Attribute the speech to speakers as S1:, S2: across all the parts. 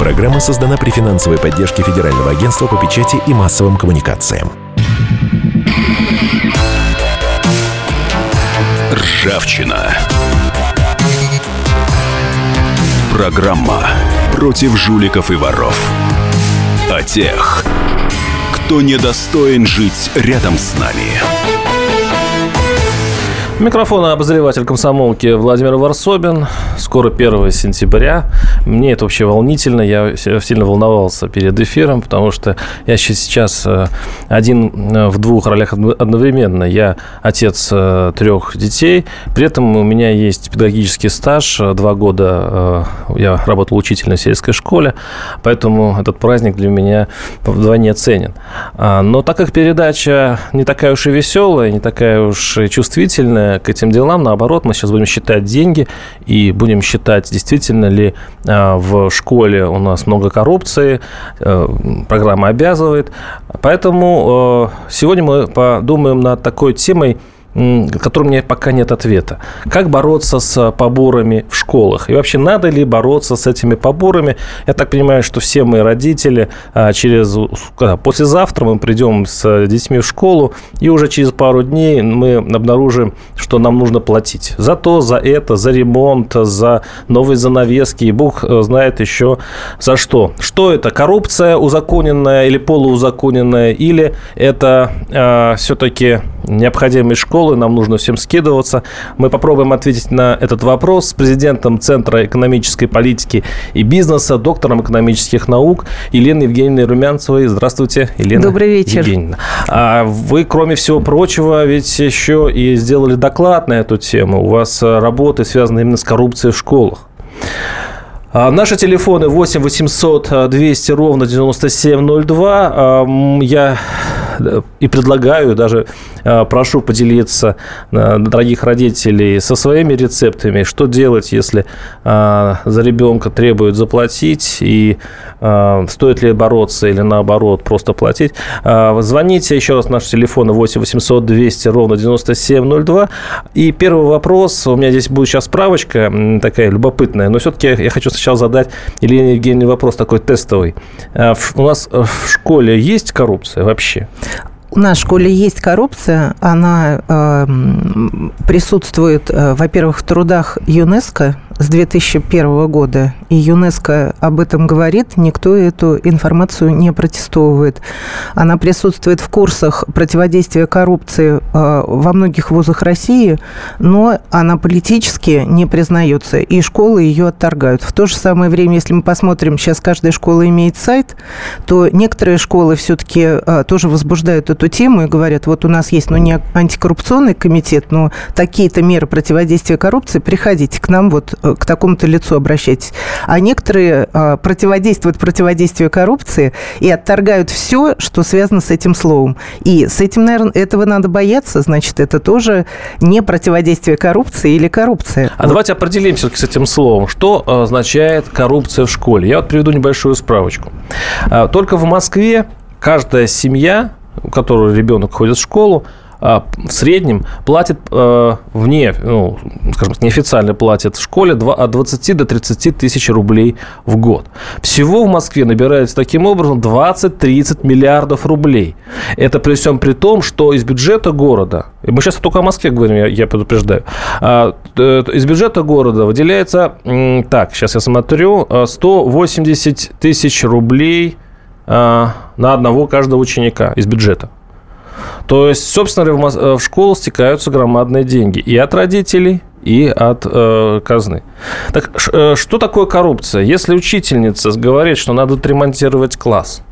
S1: Программа создана при финансовой поддержке Федерального агентства по печати и массовым коммуникациям.
S2: Ржавчина. Программа против жуликов и воров. О тех, кто недостоин жить рядом с нами.
S3: Микрофон обозреватель комсомолки Владимир Варсобин. Скоро 1 сентября. Мне это вообще волнительно. Я сильно волновался перед эфиром, потому что я сейчас э, один э, в двух ролях одновременно. Я отец э, трех детей. При этом у меня есть педагогический стаж. Два года я работал учителем в сельской школе. Поэтому этот праздник для меня вдвойне ценен. А, но так как передача не такая уж и веселая, не такая уж и чувствительная, к этим делам. Наоборот, мы сейчас будем считать деньги и будем считать, действительно ли в школе у нас много коррупции, э, программа обязывает. Поэтому э, сегодня мы подумаем над такой темой – которым меня пока нет ответа. Как бороться с поборами в школах? И вообще, надо ли бороться с этими поборами? Я так понимаю, что все мы родители а, через... Когда, послезавтра мы придем с детьми в школу, и уже через пару дней мы обнаружим, что нам нужно платить. За то, за это, за ремонт, за новые занавески, и бог э, знает еще за что. Что это? Коррупция узаконенная или полуузаконенная, или это э, а, все-таки необходимые школы, нам нужно всем скидываться. Мы попробуем ответить на этот вопрос с президентом Центра экономической политики и бизнеса, доктором экономических наук Еленой Евгеньевной Румянцевой. Здравствуйте, Елена
S4: Добрый вечер.
S3: Евгеньевна. А вы, кроме всего прочего, ведь еще и сделали доклад на эту тему. У вас работы связаны именно с коррупцией в школах. А, наши телефоны 8 800 200 ровно 9702. Я и предлагаю, даже а, прошу поделиться а, дорогих родителей со своими рецептами, что делать, если за ребенка требуют заплатить, и стоит ли бороться или наоборот просто платить. Звоните, еще раз, наш телефон 8 800 200 ровно 9702. И первый вопрос, у меня здесь будет сейчас справочка такая любопытная, но все-таки я хочу задать Елене Евгеньевне вопрос такой тестовый. У нас в школе есть коррупция вообще?
S4: У нас в школе есть коррупция, она э, присутствует, э, во-первых, в трудах ЮНЕСКО, с 2001 года, и ЮНЕСКО об этом говорит, никто эту информацию не протестовывает. Она присутствует в курсах противодействия коррупции э, во многих вузах России, но она политически не признается, и школы ее отторгают. В то же самое время, если мы посмотрим, сейчас каждая школа имеет сайт, то некоторые школы все-таки э, тоже возбуждают эту тему и говорят, вот у нас есть, ну, не антикоррупционный комитет, но такие-то меры противодействия коррупции, приходите к нам, вот э, к такому-то лицу обращайтесь. А некоторые а, противодействуют противодействию коррупции и отторгают все, что связано с этим словом. И с этим, наверное, этого надо бояться, значит, это тоже не противодействие коррупции или коррупция.
S3: А вот. давайте определимся с этим словом. Что означает коррупция в школе? Я вот приведу небольшую справочку. А, только в Москве каждая семья, у которой ребенок ходит в школу, а, в среднем платит э, вне, ну, скажем так, неофициально платит в школе от 20 до 30 тысяч рублей в год. Всего в Москве набирается таким образом 20-30 миллиардов рублей. Это при всем при том, что из бюджета города, и мы сейчас только о Москве говорим, я, я предупреждаю, а, из бюджета города выделяется, так, сейчас я смотрю, 180 тысяч рублей а, на одного каждого ученика из бюджета. То есть, собственно э, в школу стекаются громадные деньги и от родителей, и от э, казны. Так э, что такое коррупция? Если учительница говорит, что надо отремонтировать класс,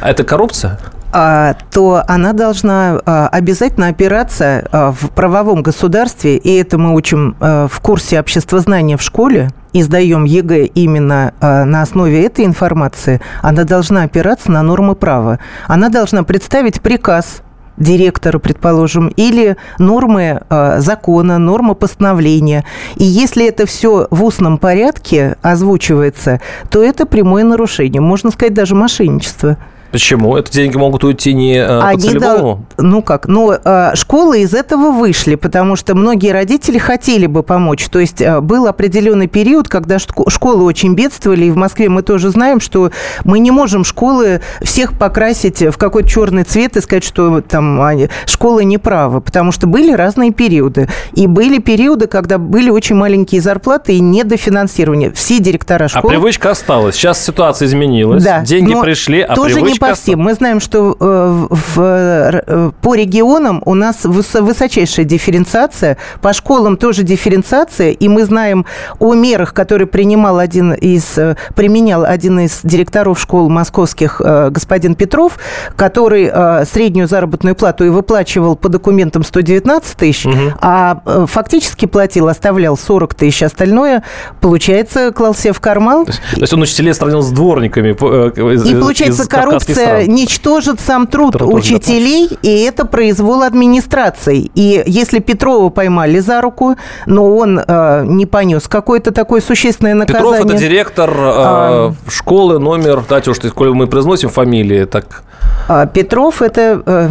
S3: это коррупция?
S4: А, то она должна а, обязательно опираться а, в правовом государстве, и это мы учим в курсе обществознания в школе, и сдаем ЕГЭ именно на основе этой информации, она должна опираться на нормы права. Она должна представить приказ директора, предположим, или нормы э, закона, нормы постановления. И если это все в устном порядке озвучивается, то это прямое нарушение, можно сказать, даже мошенничество.
S3: Почему? Это деньги могут уйти не э, по целевому?
S4: дол- Ну как? Ну, э, школы из этого вышли, потому что многие родители хотели бы помочь. То есть э, был определенный период, когда шко- школы очень бедствовали, и в Москве мы тоже знаем, что мы не можем школы всех покрасить в какой-то черный цвет и сказать, что там они- школы не правы, потому что были разные периоды. И были периоды, когда были очень маленькие зарплаты и недофинансирование. Все директора
S3: А
S4: школ...
S3: привычка осталась. Сейчас ситуация изменилась.
S4: Да,
S3: Деньги пришли, а
S4: тоже
S3: привычка
S4: по всем. Мы знаем, что э, в, э, по регионам у нас выс- высочайшая дифференциация, по школам тоже дифференциация, и мы знаем о мерах, которые принимал один из, э, применял один из директоров школ московских, господин Петров, который среднюю заработную плату и выплачивал по документам 119 тысяч, а э, фактически платил, оставлял 40 тысяч, остальное, получается, клал себе в карман.
S3: То есть он учителей сравнил с дворниками.
S4: И получается, коррупция
S3: стран.
S4: ничтожит сам труд
S3: Труд
S4: учителей, и это произвол администрации. И если Петрова поймали за руку, но он э, не понес какое-то такое существенное наказание.
S3: Петров – это директор э,
S4: А.
S3: школы номер, дайте уж, коли мы произносим фамилии, так...
S4: А Петров это э,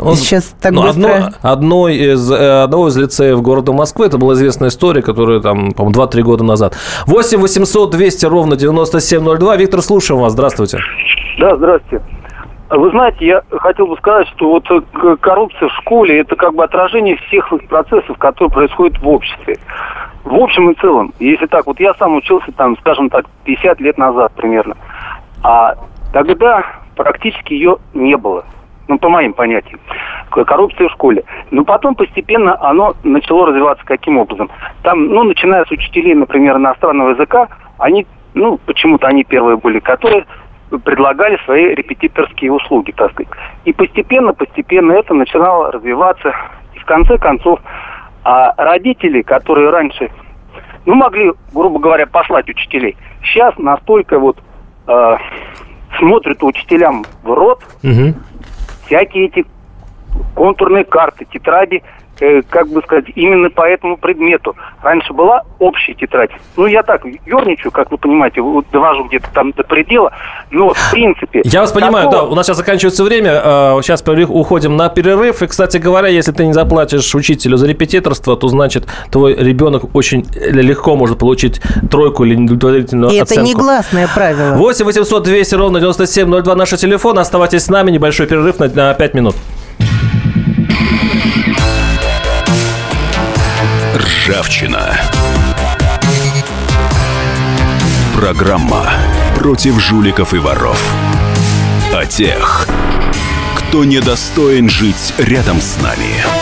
S3: Он-
S4: сейчас так
S3: ну,
S4: быстро.
S3: одно- одной из, э, одного из лицеев города Москвы, это была известная история, которая там, по-моему, 2-3 года назад. 8 800 200 ровно 9702. Виктор, слушаем вас. Здравствуйте.
S5: Да, здравствуйте. Вы знаете, я хотел бы сказать, что вот коррупция в школе это как бы отражение всех процессов, которые происходят в обществе. В общем и целом, если так, вот я сам учился там, скажем так, 50 лет назад примерно, а тогда практически ее не было. Ну, по моим понятиям. Коррупция в школе. Но потом постепенно оно начало развиваться каким образом? Там, ну, начиная с учителей, например, иностранного языка, они, ну, почему-то они первые были, которые предлагали свои репетиторские услуги, так сказать. И постепенно, постепенно это начинало развиваться. И в конце концов, а родители, которые раньше, ну, могли, грубо говоря, послать учителей, сейчас настолько вот э, смотрят учителям в рот, всякие эти контурные карты, тетради, как бы сказать, именно по этому предмету. Раньше была общая тетрадь. Ну, я так ерничаю, как вы понимаете, вот довожу где-то там до предела. Но, в принципе...
S3: Я вас понимаю,
S5: такого-
S3: да, у нас сейчас заканчивается время, э, сейчас уходим на перерыв, и, кстати говоря, если ты не заплатишь учителю за репетиторство, то, значит, твой ребенок очень легко может получить тройку или неудовлетворительную
S4: И это
S3: оценку.
S4: негласное правило.
S3: 8 800 200 ровно 9702 наш телефон. Оставайтесь с нами. Небольшой перерыв на, на 5 минут.
S2: Ржавчина. Программа против жуликов и воров. О тех, кто недостоин жить рядом с нами.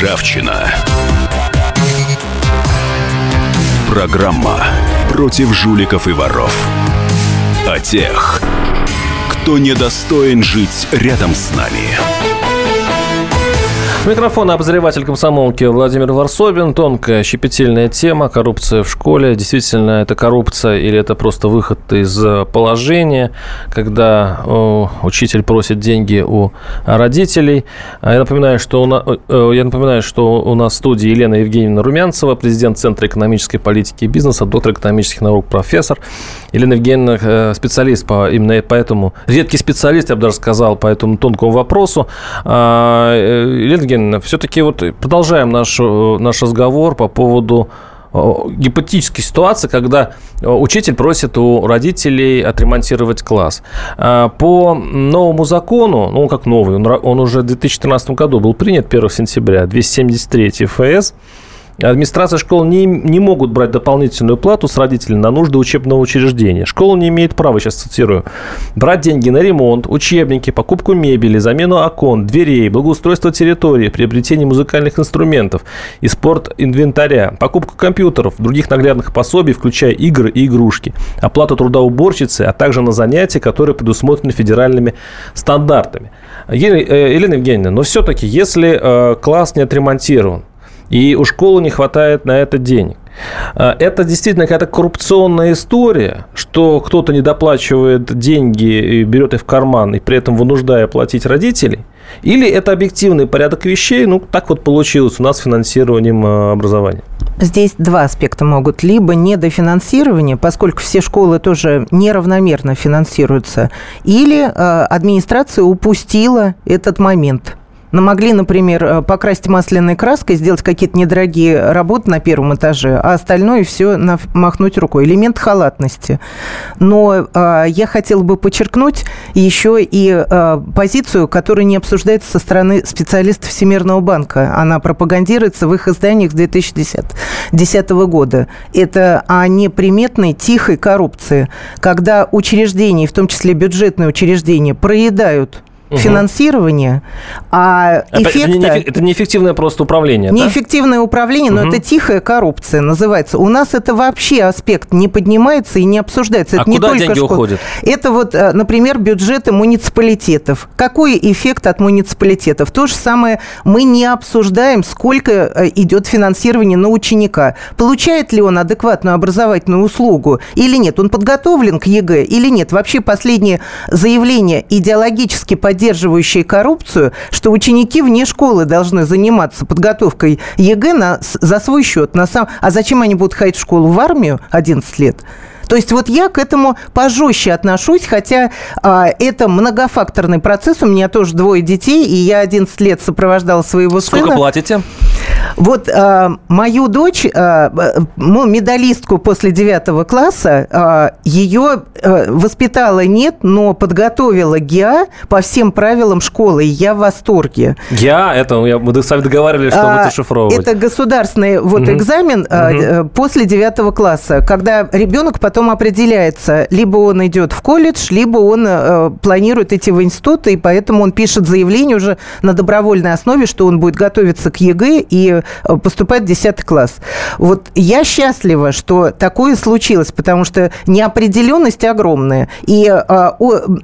S2: Ржавчина. Программа против жуликов и воров. О тех, кто недостоин жить рядом с нами.
S3: Микрофон обозреватель комсомолки Владимир Варсобин. Тонкая, щепетильная тема. Коррупция в школе. Действительно, это коррупция или это просто выход из э, положения, когда о, учитель просит деньги у родителей. А Я напоминаю, что у нас, я напоминаю, что у нас в студии Елена Евгеньевна Румянцева, президент Центра экономической политики и бизнеса, доктор экономических наук, профессор. Елена Евгеньевна э, специалист по именно поэтому, редкий специалист, я бы даже сказал, по этому тонкому вопросу. А, э, Елена Евгеньевна, все-таки вот продолжаем наш, э, наш разговор по поводу э, гипотетической ситуации, когда э, учитель просит у родителей отремонтировать класс. По новому закону, ну как новый, он, он уже в 2013 году был принят 1 сентября, 273 ФС, Администрация школ не, не могут брать дополнительную плату с родителей на нужды учебного учреждения. Школа не имеет права, сейчас цитирую, брать деньги на ремонт, учебники, покупку мебели, замену окон, дверей, благоустройство территории, приобретение музыкальных инструментов и спорт-инвентаря, покупку компьютеров, других наглядных пособий, включая игры и игрушки, оплату труда уборщицы, а также на занятия, которые предусмотрены федеральными стандартами. Э, Елена Евгеньевна, но все-таки, если э, класс не отремонтирован, и у школы не хватает на это денег. А, это действительно какая-то коррупционная история, что кто-то не доплачивает деньги и берет их в карман, и при этом вынуждая платить родителей? Или это объективный порядок вещей, ну, так вот получилось у нас с финансированием а, образования?
S4: Здесь два аспекта могут. Либо недофинансирование, поскольку все школы тоже неравномерно финансируются, или э, администрация упустила этот момент. Но могли, например, э, покрасить масляной краской, сделать какие-то недорогие работы на первом этаже, а остальное все махнуть рукой. Элемент халатности. Но э, я хотела бы подчеркнуть еще и э, позицию, которая не обсуждается со стороны специалистов Всемирного банка. Она пропагандируется в их изданиях с 2010 года. Это о неприметной тихой коррупции, когда учреждения, в том числе бюджетные учреждения, проедают угу. финансирования, а эффекта... Это,
S3: не, это неэффективное просто управление,
S4: Неэффективное да? управление, но угу. это тихая коррупция называется. У нас это вообще аспект не поднимается и не обсуждается.
S3: Это
S4: а
S3: не куда только деньги школ... уходят?
S4: Это вот, э, например, бюджеты муниципалитетов. Какой эффект от муниципалитетов? То же самое мы не обсуждаем, сколько э, идет финансирование на ученика. Получает ли он адекватную образовательную услугу или нет? Он подготовлен к ЕГЭ или нет? Вообще последнее заявление идеологически поддерживающее поддерживающие коррупцию, что ученики вне школы должны заниматься подготовкой ЕГЭ на, за свой счет. На сам... А зачем они будут ходить в школу в армию 11 лет? То есть вот я к этому пожестче отношусь, хотя а, это многофакторный процесс. У меня тоже двое детей, и я 11 лет сопровождала своего
S3: Сколько
S4: сына.
S3: Сколько платите?
S4: Вот а, мою дочь, а, ну, медалистку после 9 класса, а, ее а, воспитала нет, но подготовила ГИА по всем правилам школы, и я в восторге.
S3: ГИА, это мы с вами договаривались, что а, вы зашифровывать.
S4: Это государственный вот угу. экзамен угу. А, после 9 класса, когда ребенок потом потом определяется, либо он идет в колледж, либо он э, планирует идти в институт, и поэтому он пишет заявление уже на добровольной основе, что он будет готовиться к ЕГЭ и э, поступать в 10 класс. Вот я счастлива, что такое случилось, потому что неопределенность огромная. И э,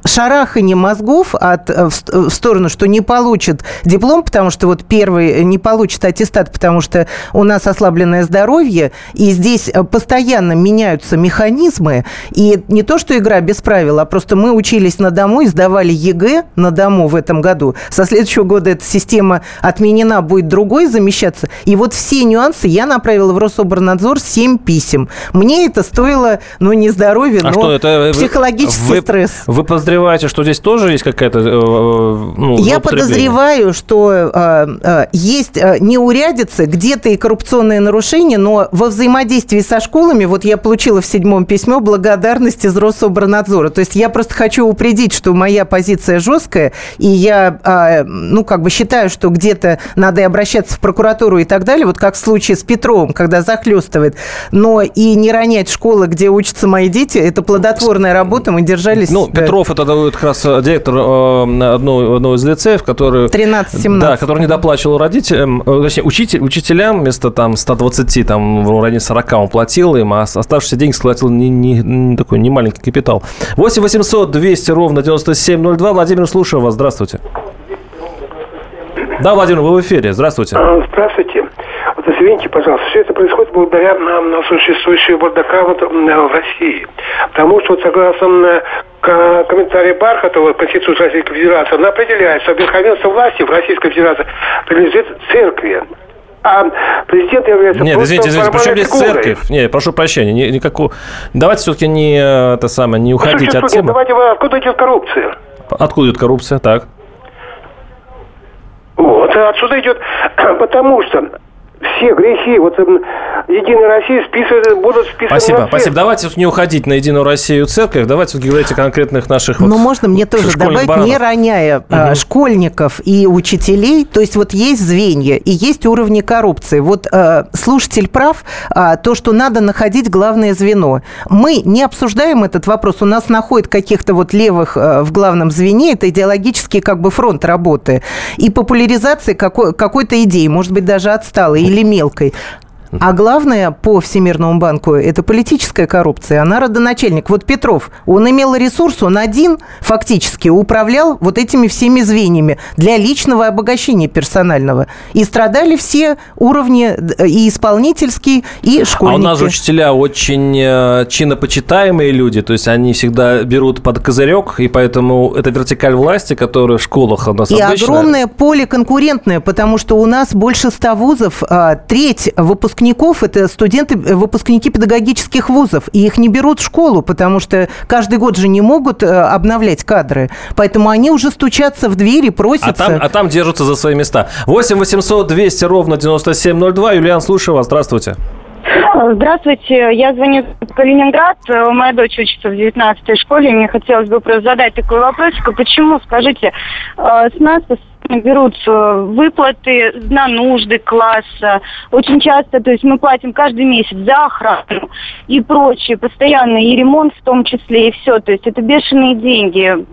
S4: шарахание мозгов от, э, в сторону, что не получит диплом, потому что вот первый не получит аттестат, потому что у нас ослабленное здоровье, и здесь э, постоянно меняются механизмы. И не то, что игра без правил, а просто мы учились на дому и сдавали ЕГЭ на дому в этом году. Со следующего года эта система отменена, будет другой замещаться. И вот все нюансы я направила в Рособрнадзор 7 писем. Мне это стоило, ну, не здоровье, а но что, это психологический
S3: вы,
S4: стресс.
S3: Вы подозреваете, что здесь тоже есть какая-то... Э,
S4: ну, я подозреваю, что э, э, есть э, неурядицы, где-то и коррупционные нарушения, но во взаимодействии со школами, вот я получила в седьмом письмо благодарности из Рособорнадзора. То есть я просто хочу упредить, что моя позиция жесткая, и я, а, ну, как бы считаю, что где-то надо и обращаться в прокуратуру и так далее, вот как в случае с Петровым, когда захлестывает. Но и не ронять школы, где учатся мои дети, это плодотворная работа, мы держались...
S3: Ну, Петров это как раз э, директор э, одного, одного из лицеев, который...
S4: 13-17.
S3: Да, который не доплачивал родителям, э, точнее, учитель, учителям вместо там 120, там, в районе 40 он платил им, а оставшиеся деньги сколотил не, не, не такой не маленький капитал. 8 800 200 ровно 9702. Владимир, слушаю вас. Здравствуйте. Да, Владимир, вы в эфире. Здравствуйте.
S6: А, здравствуйте. Вот извините, пожалуйста, все это происходит благодаря нам на существующие бардака вот, в России. Потому что, вот, согласно комментарию Бархатова Конституции Российской Федерации, она определяет, что верховенство власти в Российской Федерации принадлежит церкви а президент является
S3: Нет, извините, извините, причем здесь церковь? Нет, прошу прощения, ни, никакого... Давайте все-таки не, это самое, не уходить Слушайте, от темы.
S6: Давайте, откуда идет коррупция?
S3: Откуда идет коррупция, так?
S6: Вот, отсюда идет, потому что все грехи, вот Единой России списывать, будут списывать
S3: Спасибо, спасибо. Давайте не уходить на Единую Россию церковь, давайте говорите о конкретных наших
S4: вот Ну, можно мне тоже добавить, баранов. не роняя угу. школьников и учителей, то есть вот есть звенья и есть уровни коррупции. Вот э, слушатель прав, э, то, что надо находить главное звено. Мы не обсуждаем этот вопрос, у нас находят каких-то вот левых э, в главном звене, это идеологический как бы фронт работы. И популяризация какой- какой-то идеи, может быть, даже отсталой или мелкой. А главное по Всемирному банку – это политическая коррупция. Она родоначальник. Вот Петров, он имел ресурс, он один фактически управлял вот этими всеми звеньями для личного обогащения персонального. И страдали все уровни и исполнительский, и школьники.
S3: А у нас же учителя очень э, чинопочитаемые люди, то есть они всегда берут под козырек, и поэтому это вертикаль власти, которая в школах у нас
S4: И
S3: обычно...
S4: огромное поле конкурентное, потому что у нас больше ста вузов, а, треть выпускников выпускников – это студенты, э, выпускники педагогических вузов. И их не берут в школу, потому что каждый год же не могут э, обновлять кадры. Поэтому они уже стучатся в двери, просятся. А
S3: там, а там держатся за свои места. 8 800 200 ровно 9702. Юлиан, слушаю вас. Здравствуйте.
S7: Здравствуйте, я звоню в Калининград. Моя дочь учится в 19-й школе. Мне хотелось бы просто задать такой вопросик. А почему, скажите, э, с нас берут выплаты на нужды класса. Очень часто, то есть мы платим каждый месяц за охрану и прочее, постоянно, и ремонт в том числе, и все. То есть это бешеные деньги.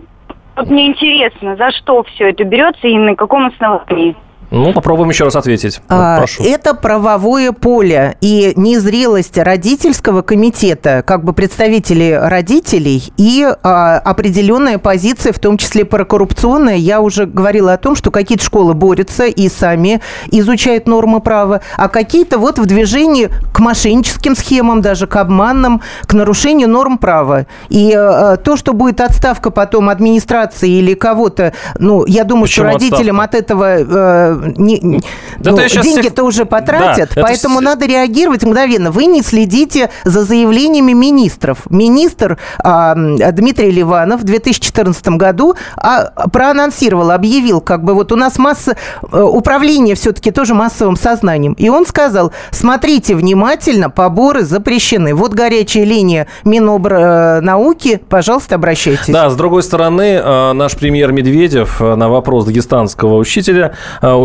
S7: Вот мне интересно, за что все это берется и на каком основании?
S3: Ну, попробуем еще раз ответить.
S4: А, Прошу. Это правовое поле и незрелость родительского комитета, как бы представителей родителей, и а, определенная позиция, в том числе прокоррупционная. Я уже говорила о том, что какие-то школы борются и сами изучают нормы права, а какие-то вот в движении к мошенническим схемам, даже к обманным, к нарушению норм права. И а, то, что будет отставка потом администрации или кого-то, ну, я думаю, Почему что родителям отставка? от этого не, да ну, деньги-то всех... уже потратят, да, поэтому это... надо реагировать мгновенно. Вы не следите за заявлениями министров. Министр а, Дмитрий Ливанов в 2014 году а, проанонсировал, объявил, как бы вот у нас масса э, управления все-таки тоже массовым сознанием. И он сказал, смотрите внимательно, поборы запрещены. Вот горячая линия Минобрнауки, пожалуйста, обращайтесь.
S3: Да, с другой стороны, э, наш премьер Медведев э, на вопрос дагестанского учителя,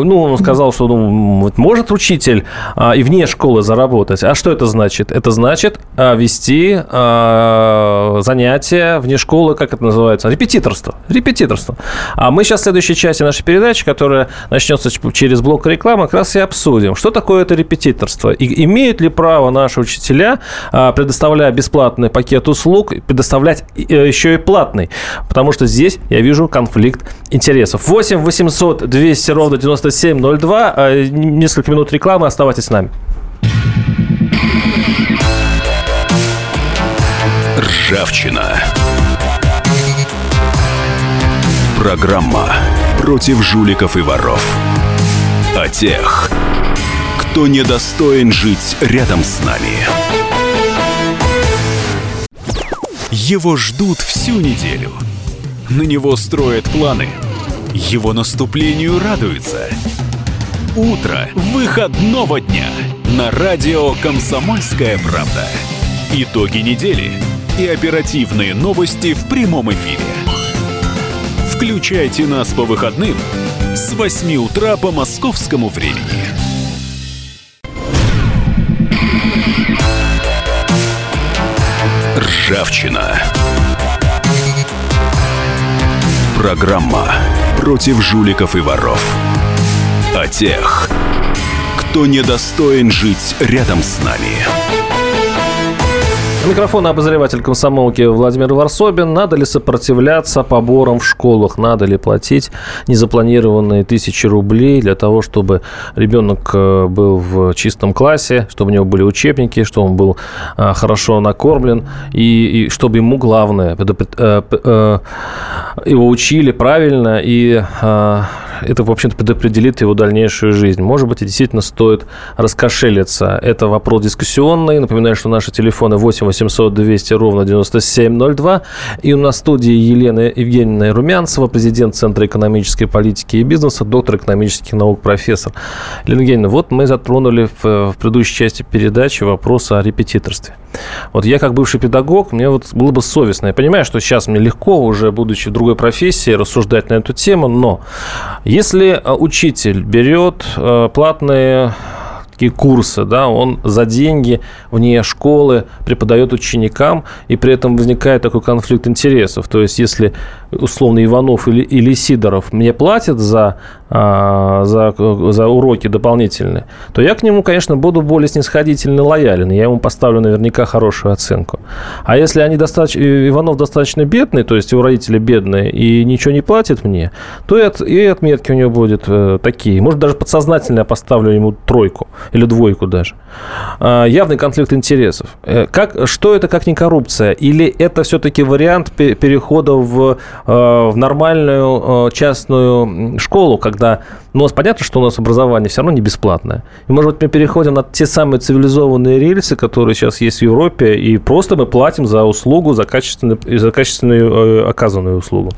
S3: ну, он сказал, что ну, может учитель а, и вне школы заработать. А что это значит? Это значит а, вести а, занятия вне школы, как это называется? Репетиторство. Репетиторство. А мы сейчас в следующей части нашей передачи, которая начнется через блок рекламы, как раз и обсудим, что такое это репетиторство. И имеют ли право наши учителя, а, предоставляя бесплатный пакет услуг, предоставлять э, еще и платный? Потому что здесь я вижу конфликт интересов. 8 800 200 ровно 97 9702. А, несколько минут рекламы. Оставайтесь с нами.
S2: Ржавчина. Программа против жуликов и воров. О тех, кто недостоин жить рядом с нами. Его ждут всю неделю. На него строят планы – его наступлению радуются. Утро выходного дня на радио «Комсомольская правда». Итоги недели и оперативные новости в прямом эфире. Включайте нас по выходным с 8 утра по московскому времени. Ржавчина. Программа против жуликов и воров. О тех, кто недостоин жить рядом с нами.
S3: Микрофон обозреватель комсомолки Владимир Варсобин. Надо ли сопротивляться поборам в школах? Надо ли платить незапланированные тысячи рублей для того, чтобы ребенок э, был в чистом классе, чтобы у него были учебники, чтобы он был э, хорошо накормлен и, и чтобы ему главное, э, его учили правильно и это, в общем-то, предопределит его дальнейшую жизнь. Может быть, и действительно стоит раскошелиться. Это вопрос дискуссионный. Напоминаю, что наши телефоны 8 800 200 ровно 9702. И у нас в студии Елена Евгеньевна Румянцева, президент Центра экономической политики и бизнеса, доктор экономических наук, профессор. Елена Евгеньевна, вот мы затронули в, в предыдущей части передачи вопрос о репетиторстве. Вот я как бывший педагог, мне вот было бы совестно. Я понимаю, что сейчас мне легко, уже будучи в другой профессии, рассуждать на эту тему, но если э, учитель берет э, платные такие курсы, да, он за деньги вне школы преподает ученикам, и при этом возникает такой конфликт интересов. То есть, если условно Иванов или, или Сидоров мне платят за, а, за, за уроки дополнительные, то я к нему, конечно, буду более снисходительно лоялен. Я ему поставлю наверняка хорошую оценку. А если они достаточно, Иванов достаточно бедный, то есть его родители бедные, и ничего не платят мне, то и, от, и отметки у него будут э, такие. Может, даже подсознательно я поставлю ему тройку или двойку даже. А, явный конфликт интересов. Э, как, что это как не коррупция? Или это все-таки вариант перехода в Э, в нормальную э, частную школу, когда, ну, понятно, что у нас образование все равно не бесплатное. И, может быть, мы переходим на те самые цивилизованные рельсы, которые сейчас есть в Европе, и просто мы платим за услугу, за качественную, за качественную оказанную услугу.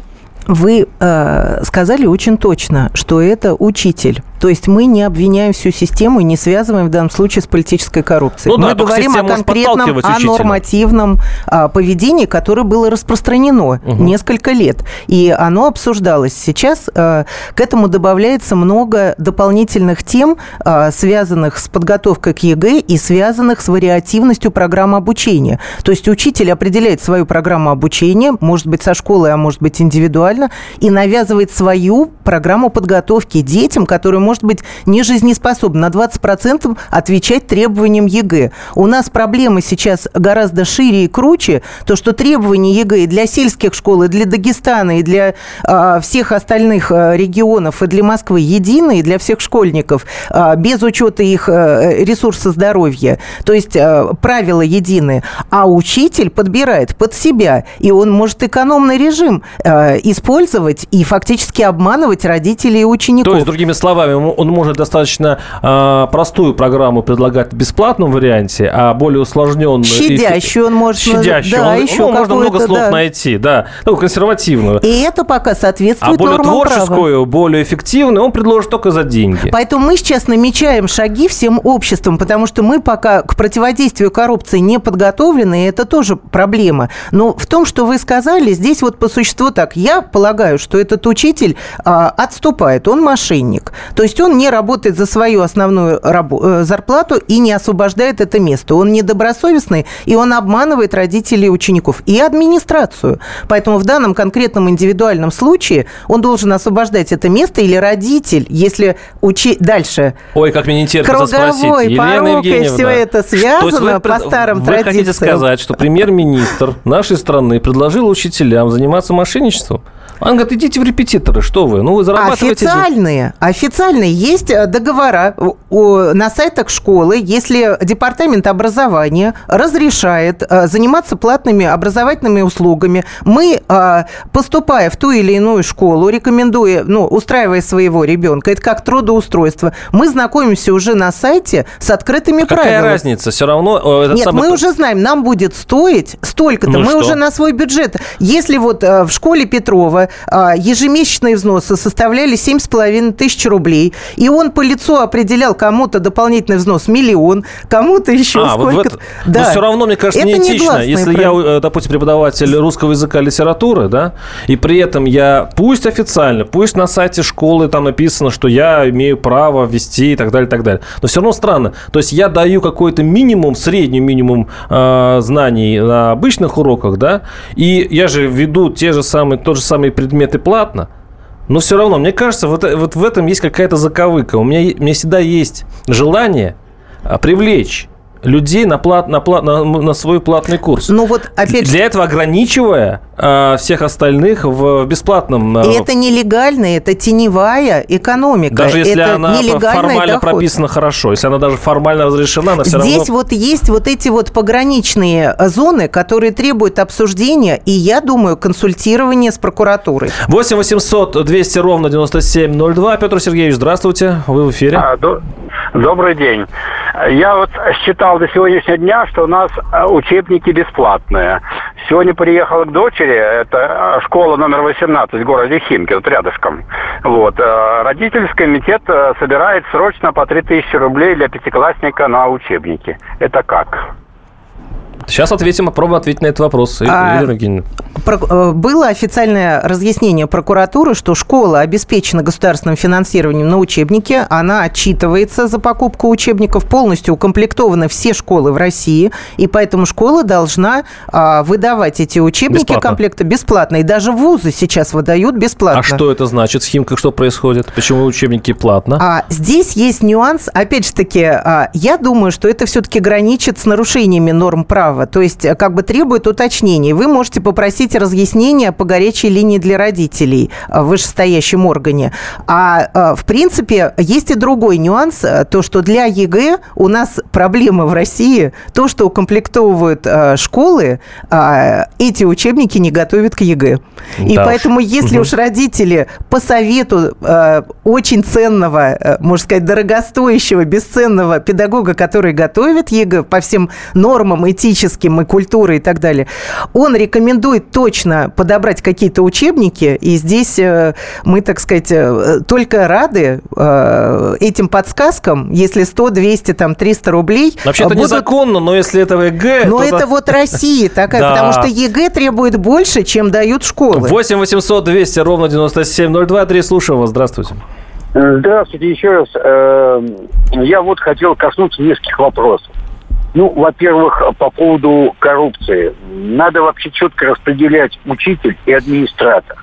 S4: Вы э, сказали очень точно, что это учитель. То есть мы не обвиняем всю систему и не связываем в данном случае с политической коррупцией.
S3: Ну,
S4: мы
S3: да,
S4: говорим о конкретном, о нормативном а, поведении, которое было распространено угу. несколько лет. И оно обсуждалось. Сейчас а, к этому добавляется много дополнительных тем, а, связанных с подготовкой к ЕГЭ и связанных с вариативностью программы обучения. То есть учитель определяет свою программу обучения, может быть, со школы, а может быть, индивидуально, и навязывает свою программу подготовки детям, которые может быть не жизнеспособна, на 20% отвечать требованиям ЕГЭ. У нас проблемы сейчас гораздо шире и круче, то, что требования ЕГЭ и для сельских школ, и для Дагестана, и для а, всех остальных а, регионов, и для Москвы единые, для всех школьников, а, без учета их а, ресурса здоровья. То есть а, правила единые. А учитель подбирает под себя, и он может экономный режим а, использовать и фактически обманывать родителей и учеников.
S3: То есть, другими словами, он может достаточно э, простую программу предлагать в бесплатном варианте, а более усложненную...
S4: Щадящую он может...
S3: Щадящую. Да, он, еще ну, можно много слов да. найти, да. Ну, консервативную.
S4: И это пока соответствует
S3: А более творческую,
S4: права.
S3: более эффективную он предложит только за деньги.
S4: Поэтому мы сейчас намечаем шаги всем обществом, потому что мы пока к противодействию коррупции не подготовлены, и это тоже проблема. Но в том, что вы сказали, здесь вот по существу так. Я полагаю, что этот учитель а, отступает, он мошенник. То есть он не работает за свою основную э, зарплату и не освобождает это место. Он недобросовестный, и он обманывает родителей учеников и администрацию. Поэтому в данном конкретном индивидуальном случае он должен освобождать это место или родитель, если учи... дальше...
S3: Ой, как мне не терпится
S4: спросить.
S3: Елена
S4: Евгеньевна, все это связано по старым
S3: вы
S4: традициям.
S3: Вы хотите сказать, что премьер-министр нашей страны предложил учителям заниматься мошенничеством? Он говорит, идите в репетиторы, что вы? Ну, вы зарабатываете...
S4: Официальные, официальные. Есть э, договора на сайтах школы, если департамент образования разрешает э, заниматься платными образовательными услугами, мы, э, поступая в ту или иную школу, рекомендуя, ну, устраивая своего ребенка, это как трудоустройство, мы знакомимся уже на сайте с открытыми
S3: Какая
S4: правилами.
S3: Какая разница? Все равно...
S4: Нет, самый... мы уже знаем, нам будет стоить столько-то. Ну, мы что? уже на свой бюджет. Если вот в школе Петрова а, ежемесячные взносы составляли 7,5 тысяч рублей. И он по лицу определял кому-то дополнительный взнос миллион, кому-то еще а, сколько-то. Вот это,
S3: да. Но все равно, мне кажется, это неэтично. Если правило. я, э, допустим, преподаватель русского языка и литературы, да, и при этом я, пусть официально, пусть на сайте школы там написано, что я имею право ввести и так далее, и так далее. Но все равно странно. То есть я даю какой-то минимум, средний минимум э, знаний на обычных уроках, да, и я же веду те же самые, тот же самый предметы платно, но все равно, мне кажется, вот, вот в этом есть какая-то заковыка. У меня, у меня всегда есть желание а, привлечь людей на, плат, на, плат, на, на свой платный курс.
S4: Ну вот опять
S3: Для этого ограничивая э, всех остальных в бесплатном... э,
S4: И это нелегально, это теневая экономика.
S3: даже если
S4: это
S3: она формально
S4: доход.
S3: прописана хорошо, если она даже формально разрешена, она все
S4: Здесь
S3: равно...
S4: вот есть вот эти вот пограничные э, зоны, которые требуют обсуждения, и я думаю, консультирования с прокуратурой.
S3: 8 800 200 ровно 9702. Петр Сергеевич, здравствуйте. Вы в эфире.
S8: А, до- Добрый день. Я вот считал до сегодняшнего дня, что у нас э, учебники бесплатные. Сегодня приехала к дочери, это э, школа номер 18 в городе Химки, тут рядышком. Вот. э, Родительский комитет э, собирает срочно по 3000 рублей для пятиклассника на учебники. Это как?
S3: Сейчас ответим, попробуем ответить на этот вопрос.
S4: А. Про- э, Было официальное разъяснение прокуратуры, что школа обеспечена государственным финансированием на учебники, она отчитывается за покупку учебников, полностью укомплектованы все школы в России, и поэтому школа должна а, выдавать эти учебники
S3: Бесплатно.
S4: комплекта бесплатно. И даже вузы сейчас выдают бесплатно.
S3: А что это значит? С Химкой что происходит? Почему учебники платно?
S4: А здесь есть нюанс. Опять же таки, а, я думаю, что это все-таки граничит с нарушениями норм права. То есть, э, как бы требует уточнений. Вы можете попросить разъяснения по горячей линии для родителей э, в вышестоящем органе. А э, в принципе, есть и другой нюанс. То, что для ЕГЭ у нас проблема в России, то, что укомплектовывают школы, а, эти учебники не готовят к ЕГЭ. И
S3: Да уж.
S4: поэтому, если
S3: Мгм.
S4: уж родители по совету очень ценного, можно сказать, дорогостоящего, бесценного педагога, который готовит ЕГЭ по всем нормам этическим и культуры и так далее, он рекомендует точно подобрать какие-то учебники, и здесь э, мы, так сказать, э, только рады э, этим подсказкам, если 100, 200, там, 300 рублей
S3: Вообще это
S4: будут-
S3: незаконно, но если это ЕГЭ...
S4: Но
S3: то
S4: это вот Россия такая,
S3: Да.
S4: потому что ЕГЭ требует больше, чем дают школы.
S3: 8 800 200 ровно 9702. Андрей, слушаю вас. Здравствуйте.
S8: Здравствуйте еще раз. Я вот хотел коснуться нескольких вопросов. Ну, во-первых, по поводу коррупции. Надо вообще четко распределять учитель и администратор.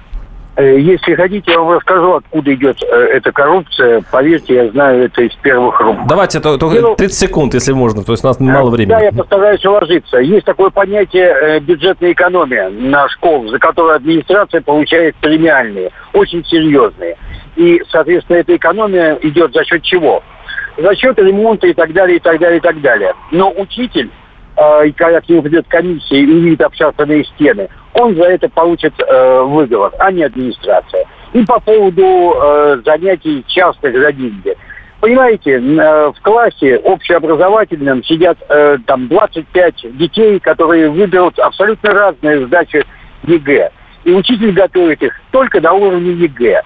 S8: Э, Если хотите, я вам расскажу, откуда идет э, эта коррупция. Поверьте, я знаю это из первых рук.
S3: Давайте то- только
S8: Ну,
S3: 30 секунд, если можно. То есть у нас мало времени.
S8: Да, я постараюсь уложиться. Есть такое понятие э, бюджетная экономия на школу, за которую администрация получает премиальные, очень серьезные. И, соответственно, эта экономия идет за счет чего? За счет ремонта и так далее, и так далее, и так далее. Но учитель, э, когда к нему придет комиссия и увидит обшарпанные стены, он за это получит э, выговор, а не администрация. И по поводу э, занятий частных за деньги. Понимаете, э, в классе общеобразовательном сидят э, там 25 детей, которые выберут абсолютно разные сдачи ЕГЭ. И учитель готовит их только на уровне ЕГЭ.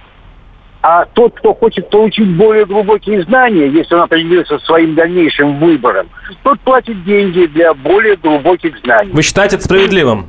S8: А тот, кто хочет получить более глубокие знания, если он определился своим дальнейшим выбором, тот платит деньги для более глубоких знаний.
S3: Вы считаете это справедливым?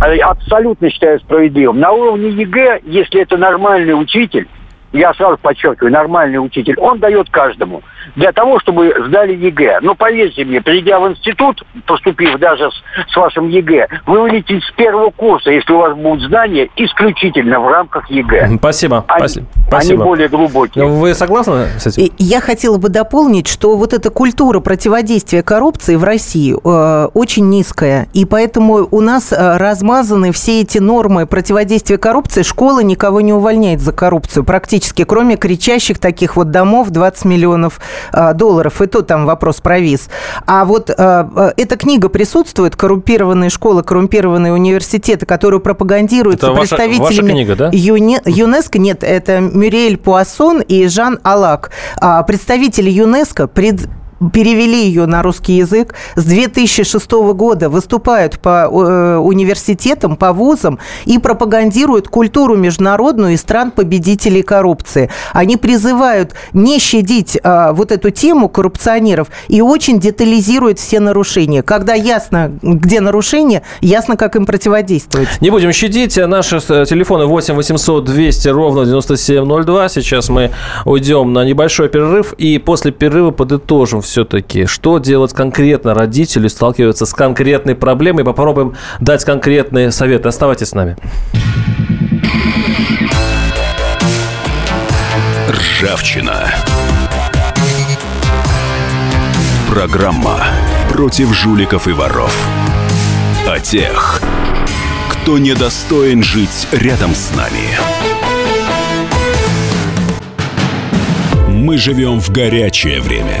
S8: А Абсолютно считаю справедливым. На уровне ЕГЭ, если это нормальный учитель, я сразу подчеркиваю, нормальный учитель, он дает каждому. Для того, чтобы сдали ЕГЭ. Но поверьте мне, придя в институт, поступив даже с, с вашим ЕГЭ, вы вылетите с первого курса, если у вас будут знания исключительно в рамках ЕГЭ.
S3: Спасибо.
S8: Они,
S3: спасибо.
S8: они более глубокие.
S3: Вы согласны с этим?
S4: Я хотела бы дополнить, что вот эта культура противодействия коррупции в России э, очень низкая, и поэтому у нас э, размазаны все эти нормы противодействия коррупции. Школа никого не увольняет за коррупцию практически, кроме кричащих таких вот домов 20 миллионов долларов, и то там вопрос провис. А вот э, э, эта книга присутствует, «Коррумпированные школы, коррумпированные университеты», которую пропагандируется
S3: Это ваша-
S4: представителями
S3: ваша книга, да?
S4: Юне- ЮНЕСКО, нет, это Мюриэль Пуассон и Жан Алак. А, Представители ЮНЕСКО пред- перевели ее на русский язык, с 2006 года выступают по э, университетам, по вузам и пропагандируют культуру международную и стран победителей коррупции. Они призывают не щадить а, вот эту тему коррупционеров и очень детализируют все нарушения. Когда ясно, где нарушения, ясно, как им противодействовать.
S3: Не будем щадить. Наши э, телефоны 8 800 200 ровно 9702. Сейчас мы уйдем на небольшой перерыв. И после перерыва подытожим все-таки, что делать конкретно родители, сталкиваются с конкретной проблемой. Попробуем дать конкретные советы. Оставайтесь с нами.
S2: Ржавчина.
S9: Программа против жуликов и воров. О тех, кто недостоин жить рядом с нами. Мы живем в горячее время.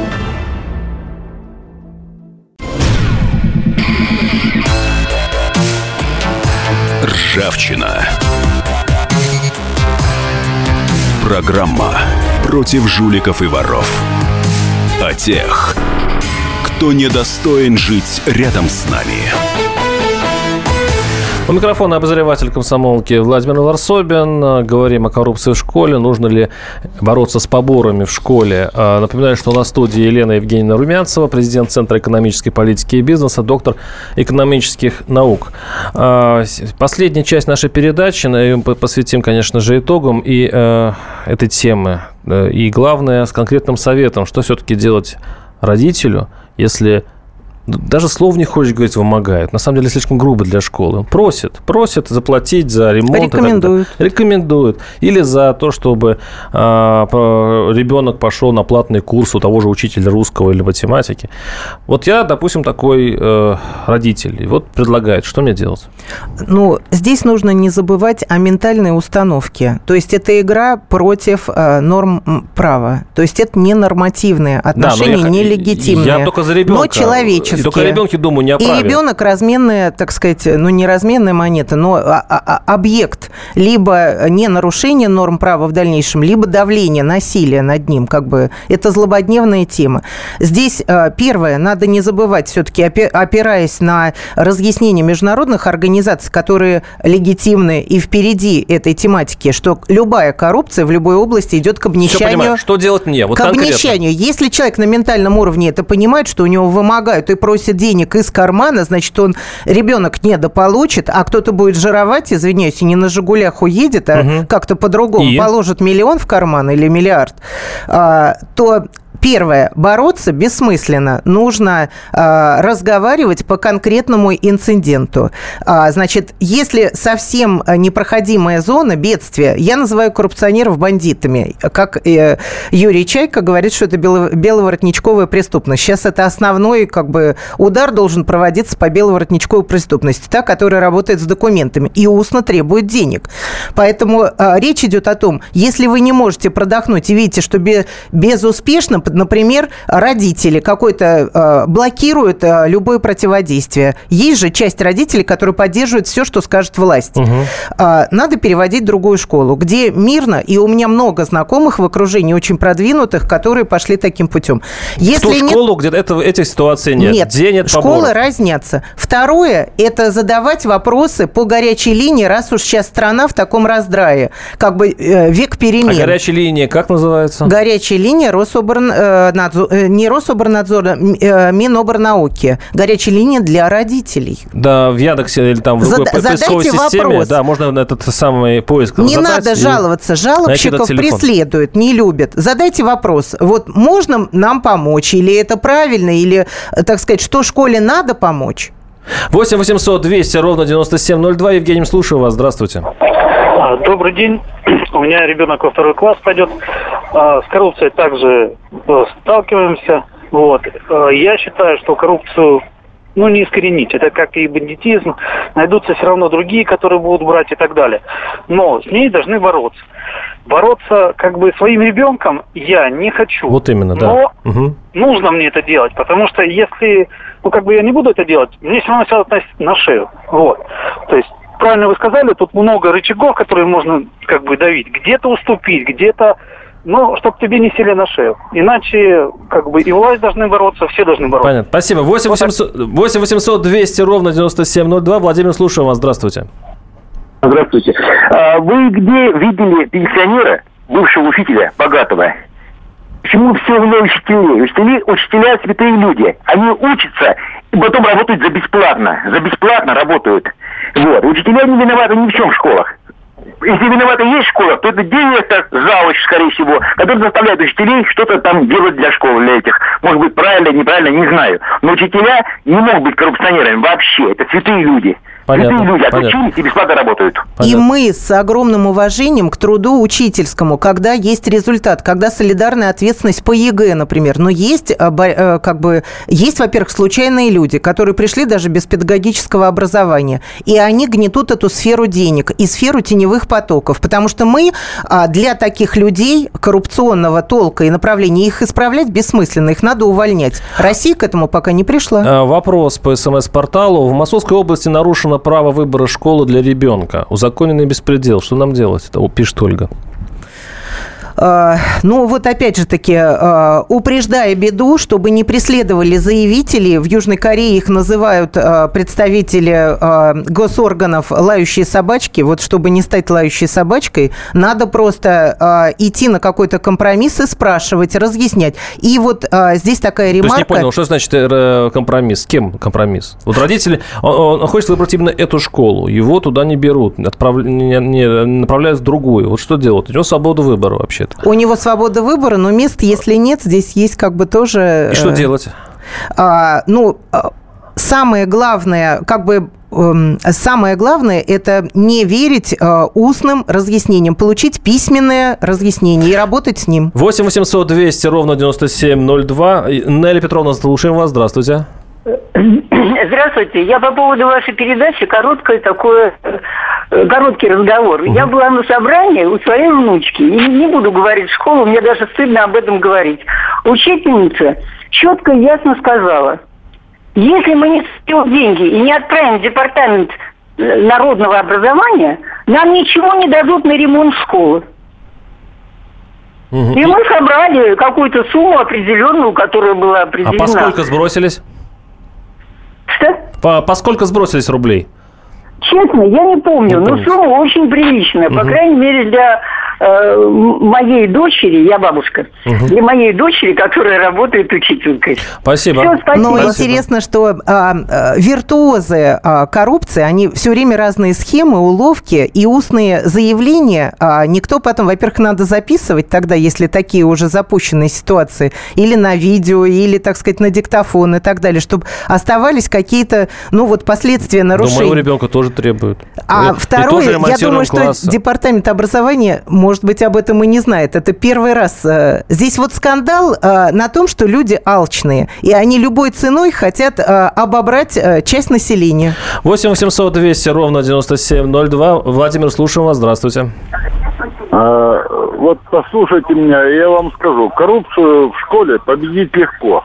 S9: Ржавчина. Программа против жуликов и воров. О тех, кто недостоин жить рядом с нами.
S3: У микрофона обозреватель комсомолки Владимир Варсобин. Говорим о коррупции в школе. Нужно ли бороться с поборами в школе? А, напоминаю, что на студии Елена Евгеньевна Румянцева, президент Центра экономической политики и бизнеса, доктор экономических наук. А, последняя часть нашей передачи мы посвятим, конечно же, итогам и э, этой темы. Э, и главное, с конкретным советом, что все-таки делать родителю, если даже слов не хочешь говорить, вымогает. На самом деле слишком грубо для школы. Просит, просит заплатить за ремонт.
S4: Рекомендует.
S3: Рекомендует. Или за то, чтобы э, ребенок пошел на платный курс у того же учителя русского или математики. Вот я, допустим, такой э, родитель. И вот предлагает, что мне делать?
S4: Ну, здесь нужно не забывать о ментальной установке. То есть это игра против э, норм права. То есть это не нормативные отношения, да, я, не легитимные.
S3: Я только за ребенка.
S4: Но человеческие
S3: и только ребенке, думаю, не оправят.
S4: И ребенок разменная, так сказать, ну не разменная монета, но а, а, а, объект либо не нарушение норм права в дальнейшем, либо давление, насилие над ним, как бы это злободневная тема. Здесь первое, надо не забывать все-таки, опираясь на разъяснение международных организаций, которые легитимны и впереди этой тематики, что любая коррупция в любой области идет к обнищанию.
S3: Что делать мне? Вот
S4: к конкретно. обнищанию. Если человек на ментальном уровне это понимает, что у него вымогают и просит денег из кармана, значит, он ребенок недополучит, а кто-то будет жировать, извиняюсь, и не на «Жигулях» уедет, а угу. как-то по-другому и? положит миллион в карман или миллиард, а, то Первое. Бороться бессмысленно. Нужно э, разговаривать по конкретному инциденту. А, значит, если совсем непроходимая зона бедствия, я называю коррупционеров бандитами. Как э, Юрий Чайка говорит, что это бело, беловоротничковая преступность. Сейчас это основной как бы, удар должен проводиться по беловоротничковой преступности, та, которая работает с документами и устно требует денег. Поэтому э, речь идет о том, если вы не можете продохнуть и видите, что бе, безуспешно, например, родители какой-то э, блокируют э, любое противодействие. Есть же часть родителей, которые поддерживают все, что скажет власть. Угу. Надо переводить в другую школу, где мирно, и у меня много знакомых в окружении очень продвинутых, которые пошли таким путем.
S3: Если в ту нет... школу, где это, этих ситуаций нет,
S4: нет
S3: где нет
S4: школы разнятся. Второе – это задавать вопросы по горячей линии, раз уж сейчас страна в таком раздрае, как бы э, век перемен. А
S3: горячая линия как называется?
S4: Горячая линия Рособорн Э, надзор, э, не Рособорнадзора, э, Миноборнауки. Горячая линия для родителей.
S3: Да, в Яндексе или там в другой Зад, поисковой системе. Вопрос. Да, можно этот самый поиск
S4: Не надо жаловаться. Жалобщиков преследуют, не любят. Задайте вопрос. Вот можно нам помочь? Или это правильно? Или, так сказать, что школе надо помочь?
S3: 8 800 200 ровно 9702. Евгений, слушаю вас. Здравствуйте.
S5: А, добрый день. У меня ребенок во второй класс пойдет. А, с коррупцией также э, сталкиваемся. Вот. А, я считаю, что коррупцию ну, не искоренить. Это как и бандитизм. Найдутся все равно другие, которые будут брать и так далее. Но с ней должны бороться. Бороться как бы своим ребенком я не хочу.
S3: Вот именно, да.
S5: Но угу. нужно мне это делать, потому что если, ну, как бы я не буду это делать, мне все равно сядут на, на шею. Вот. То есть правильно вы сказали, тут много рычагов, которые можно как бы давить. Где-то уступить, где-то ну, чтобы тебе не сели на шею. Иначе, как бы, и власть должны бороться, все должны бороться.
S3: Понятно. Спасибо. 8 800, 8 800 200 ровно 9702. Владимир, слушаю вас. Здравствуйте.
S10: Здравствуйте. А вы где видели пенсионера, бывшего учителя, богатого?
S8: Почему все вне учителей? Учители, учителя святые люди. Они учатся и потом работают за бесплатно. За бесплатно работают. Вот. Учителя не виноваты ни в чем в школах. Если виноваты есть школа, то это директор, завуч, скорее всего, который заставляет учителей что-то там делать для школы, для этих. Может быть, правильно, неправильно, не знаю. Но учителя не могут быть коррупционерами вообще. Это святые люди.
S3: Понятно,
S8: святые люди
S3: понятно.
S8: отучились и бесплатно работают.
S4: И мы с огромным уважением к труду учительскому, когда есть результат, когда солидарная ответственность по ЕГЭ, например. Но есть, э, э, как бы, есть, во-первых, случайные люди, которые пришли даже без педагогического образования, и они гнетут эту сферу денег и сферу теневых потоков, потому что мы а, для таких людей коррупционного толка и направления их исправлять бессмысленно, их надо увольнять. Россия к этому пока не пришла.
S3: А, Вопрос по СМС-порталу. В Московской области нарушено право выбора школы для ребенка. Узаконенный беспредел. Что нам делать? Это пишет Ольга.
S4: Ну, вот опять же таки, а, упреждая беду, чтобы не преследовали заявители, в Южной Корее их называют а, представители госорганов лающие собачки. Вот чтобы не стать лающей собачкой, надо просто идти на какой-то компромисс и спрашивать, разъяснять. И вот здесь такая
S3: То есть
S4: ремарка.
S3: не понял, что значит э, компромисс? С кем компромисс? Вот родители, он, он хочет выбрать именно эту школу, его туда не берут, отправ- не, не- направляют в другую. Вот что делать? У него свобода выбора вообще-то.
S4: У него свобода выбора, но мест, если нет, здесь есть как бы тоже...
S3: И что
S4: э,
S3: делать?
S4: А, ну, а, самое главное, как бы эм, Самое главное – это не верить э, устным разъяснениям, получить письменное разъяснение и работать с ним.
S3: 8 800 200 ровно 9702. И, Нелли Петровна, слушаем вас. Здравствуйте.
S11: Здравствуйте. Я по поводу вашей передачи короткое такое, э, короткий разговор. Я была на собрании у своей внучки. И не буду говорить школу, мне даже стыдно об этом говорить. Учительница четко и ясно сказала, если мы не соберем деньги и не отправим в департамент э, народного образования, нам ничего не дадут на ремонт школы.
S3: Мгм.
S11: И мы собрали какую-то сумму определенную, которая была
S3: А
S11: определена.
S3: по сколько сбросились?
S11: Что?
S3: По, по сколько сбросились рублей?
S11: Честно, я не помню,
S3: Не
S11: но
S3: помните.
S11: сумма очень приличная. По
S3: Мгм.
S11: крайней мере, для э, моей дочери, я бабушка,
S3: Мгм.
S11: для моей дочери, которая работает учителькой.
S3: Спасибо.
S11: Всё, спасибо.
S4: Но
S3: Спасибо.
S4: интересно, что а, а, виртуозы а, коррупции, они все время разные схемы, уловки и устные заявления. а, никто потом, во-первых, надо записывать тогда, если такие уже запущенные ситуации, или на видео, или, так сказать, на диктофон и так далее, чтобы оставались какие-то, ну вот, последствия
S3: Но
S4: нарушений.
S3: моего ребенка тоже требуют.
S4: А
S3: И- и
S4: второе,
S3: тоже
S4: я думаю, что
S3: классы.
S4: департамент образования, может быть, об этом и не знает. Это первый раз. э, Здесь вот скандал э, на том, что люди алчные, и они любой ценой хотят э, обобрать часть населения.
S3: 8 800 200 ровно 9702. Владимир, слушаем вас. Здравствуйте.
S12: А, вот послушайте меня, я вам скажу. Коррупцию в школе победить легко.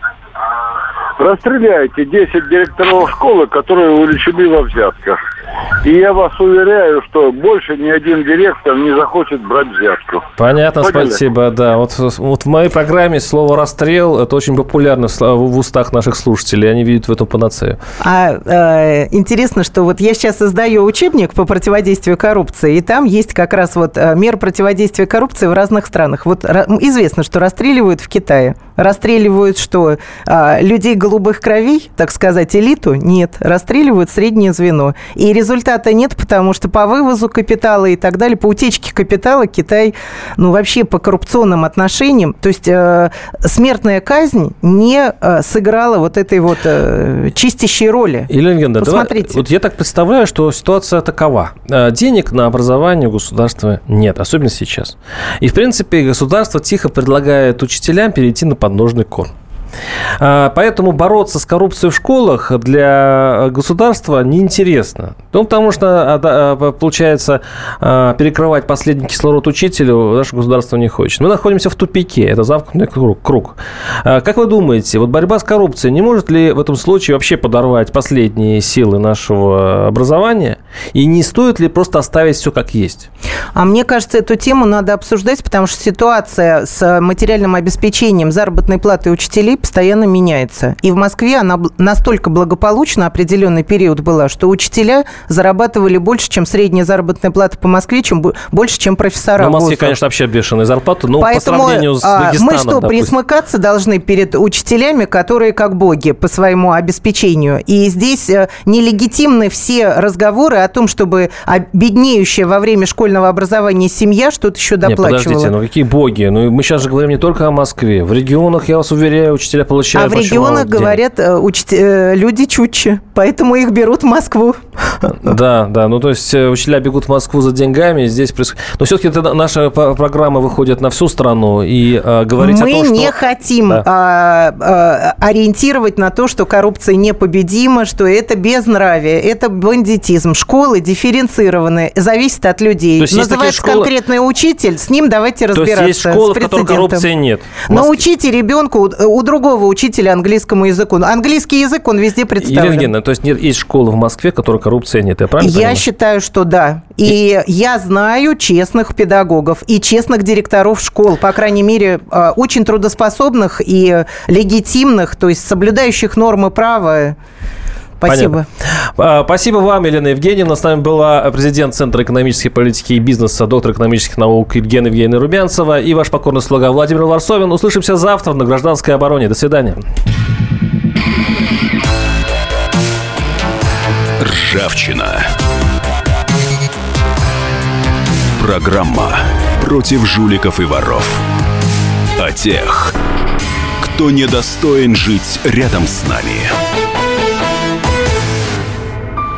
S12: Расстреляйте 10 директоров школы, которые увлечены во взятках. И я вас уверяю, что больше ни один директор не захочет брать взятку.
S3: Понятно,
S12: Поняли?
S3: спасибо. Да, вот, вот в моей программе слово «расстрел» – это очень популярно в устах наших слушателей. Они видят в этом панацею.
S4: А э, интересно, что вот я сейчас издаю учебник по противодействию коррупции, и там есть как раз вот э, мер противодействия коррупции в разных странах. Вот известно, что расстреливают в Китае. Расстреливают что? А, людей голубых кровей, так сказать, элиту? Нет. Расстреливают среднее звено. И результата нет, потому что по вывозу капитала и так далее, по утечке капитала Китай, ну, вообще по коррупционным отношениям, то есть э, смертная казнь не э, сыграла вот этой вот э, чистящей роли.
S3: Елена Евгеньевна, давай-
S4: Посмотрите.
S3: вот я так представляю, что ситуация такова. Э, Денег на образование у государства нет, особенно сейчас. И, в принципе, государство тихо предлагает учителям перейти на подножный корм. А, Поэтому бороться с коррупцией в школах для государства неинтересно. Ну, потому что, а, а, получается, перекрывать последний кислород учителю наше государство не хочет. Мы находимся в тупике, это замкнутый круг. Как вы думаете, вот борьба с коррупцией не может ли в этом случае вообще подорвать последние силы нашего образования? И не стоит ли просто оставить все как есть?
S4: А мне кажется, эту тему надо обсуждать, потому что ситуация с материальным обеспечением заработной платы учителей постоянно меняется. И в Москве она настолько благополучна определенный период была, что учителя зарабатывали больше, чем средняя заработная плата по Москве, чем больше, чем профессора.
S3: Ну, в Москве, конечно, вообще бешеные зарплаты, но Поэтому, по сравнению с а, Дагестаном,
S4: Мы что, допустим. присмыкаться должны перед учителями, которые как боги по своему обеспечению. И здесь э, нелегитимны все разговоры о том, чтобы беднеющая во время школьного образования семья что-то еще доплачивала. Нет, подождите,
S3: ну какие боги? Ну мы сейчас же говорим не только о Москве. В регионах, я вас уверяю, учителя получают
S4: А в регионах, говорят, э, учить, э, люди чутче, поэтому их берут в Москву.
S3: Да, да, ну то есть учителя бегут в Москву за деньгами, здесь происходит... Но все-таки наша программа выходит на всю страну и э, говорить
S4: мы
S3: о том, что...
S4: Мы не хотим да. а, а, ориентировать на то, что коррупция непобедима, что это безнравие, это бандитизм. Школы дифференцированные, зависит от людей. Называется школы... конкретный учитель, с ним давайте разбираться. То
S3: есть есть школы, в которых коррупции нет?
S4: Научите ребенку у другого учителя английскому языку. Английский язык, он везде представлен. Елена
S3: Евгеньевна, то есть нет, есть школы в Москве, которой коррупции нет, я правильно
S4: Я понимаю? считаю, что да. И, и я знаю честных педагогов и честных директоров школ, по крайней мере, а, очень трудоспособных и легитимных, то есть соблюдающих нормы права. Спасибо.
S3: Понятно. Спасибо вам, Елена Евгеньевна. С нами была президент Центра экономической политики и бизнеса, доктор экономических наук Евгения Евгеньевна Рубянцева и ваш покорный слуга Владимир Варсовин. Услышимся завтра на гражданской обороне. До свидания.
S2: Ржавчина. Программа против жуликов и воров. О тех, кто недостоин жить рядом с нами.